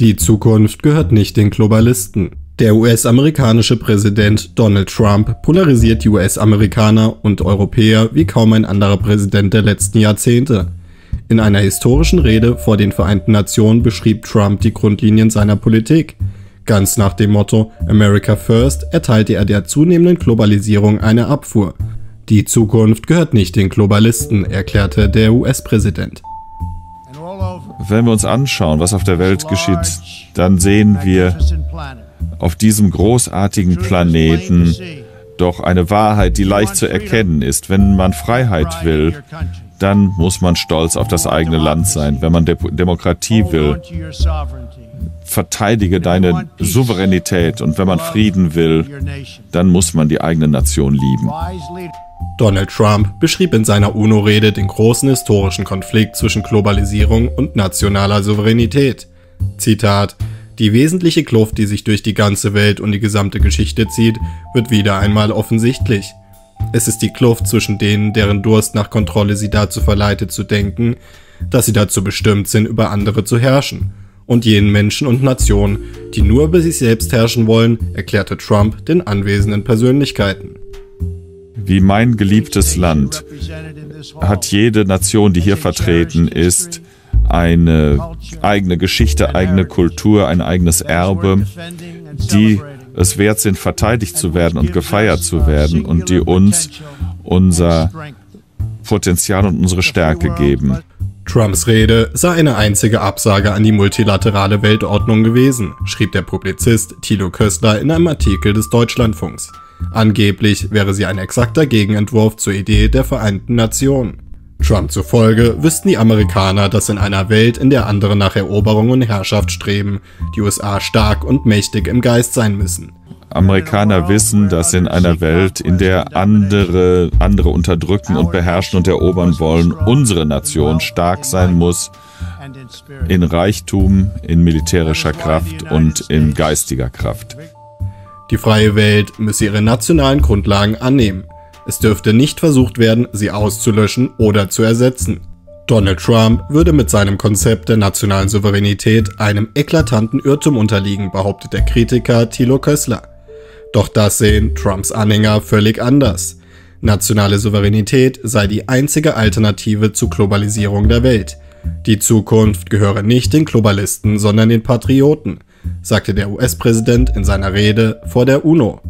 Die Zukunft gehört nicht den Globalisten. Der US-amerikanische Präsident Donald Trump polarisiert die US-Amerikaner und Europäer wie kaum ein anderer Präsident der letzten Jahrzehnte. In einer historischen Rede vor den Vereinten Nationen beschrieb Trump die Grundlinien seiner Politik. Ganz nach dem Motto America First erteilte er der zunehmenden Globalisierung eine Abfuhr. Die Zukunft gehört nicht den Globalisten, erklärte der US-Präsident. Wenn wir uns anschauen, was auf der Welt geschieht, dann sehen wir auf diesem großartigen Planeten doch eine Wahrheit, die leicht zu erkennen ist. Wenn man Freiheit will, dann muss man stolz auf das eigene Land sein. Wenn man De Demokratie will, verteidige deine Souveränität. Und wenn man Frieden will, dann muss man die eigene Nation lieben. Donald Trump beschrieb in seiner UNO-Rede den großen historischen Konflikt zwischen Globalisierung und nationaler Souveränität. Zitat Die wesentliche Kluft, die sich durch die ganze Welt und die gesamte Geschichte zieht, wird wieder einmal offensichtlich. Es ist die Kluft zwischen denen, deren Durst nach Kontrolle sie dazu verleitet zu denken, dass sie dazu bestimmt sind, über andere zu herrschen, und jenen Menschen und Nationen, die nur über sich selbst herrschen wollen, erklärte Trump den anwesenden Persönlichkeiten. Wie mein geliebtes Land hat jede Nation, die hier vertreten ist, eine eigene Geschichte, eigene Kultur, ein eigenes Erbe, die es wert sind, verteidigt zu werden und gefeiert zu werden und die uns unser Potenzial und unsere Stärke geben. Trumps Rede sei eine einzige Absage an die multilaterale Weltordnung gewesen, schrieb der Publizist Thilo Köstler in einem Artikel des Deutschlandfunks. Angeblich wäre sie ein exakter Gegenentwurf zur Idee der Vereinten Nationen. Trump zufolge wüssten die Amerikaner, dass in einer Welt, in der andere nach Eroberung und Herrschaft streben, die USA stark und mächtig im Geist sein müssen. Amerikaner wissen, dass in einer Welt, in der andere andere unterdrücken und beherrschen und erobern wollen, unsere Nation stark sein muss in Reichtum, in militärischer Kraft und in geistiger Kraft. Die freie Welt müsse ihre nationalen Grundlagen annehmen. Es dürfte nicht versucht werden, sie auszulöschen oder zu ersetzen. Donald Trump würde mit seinem Konzept der nationalen Souveränität einem eklatanten Irrtum unterliegen, behauptet der Kritiker Thilo Kössler. Doch das sehen Trumps Anhänger völlig anders. Nationale Souveränität sei die einzige Alternative zur Globalisierung der Welt. Die Zukunft gehöre nicht den Globalisten, sondern den Patrioten sagte der US-Präsident in seiner Rede vor der UNO.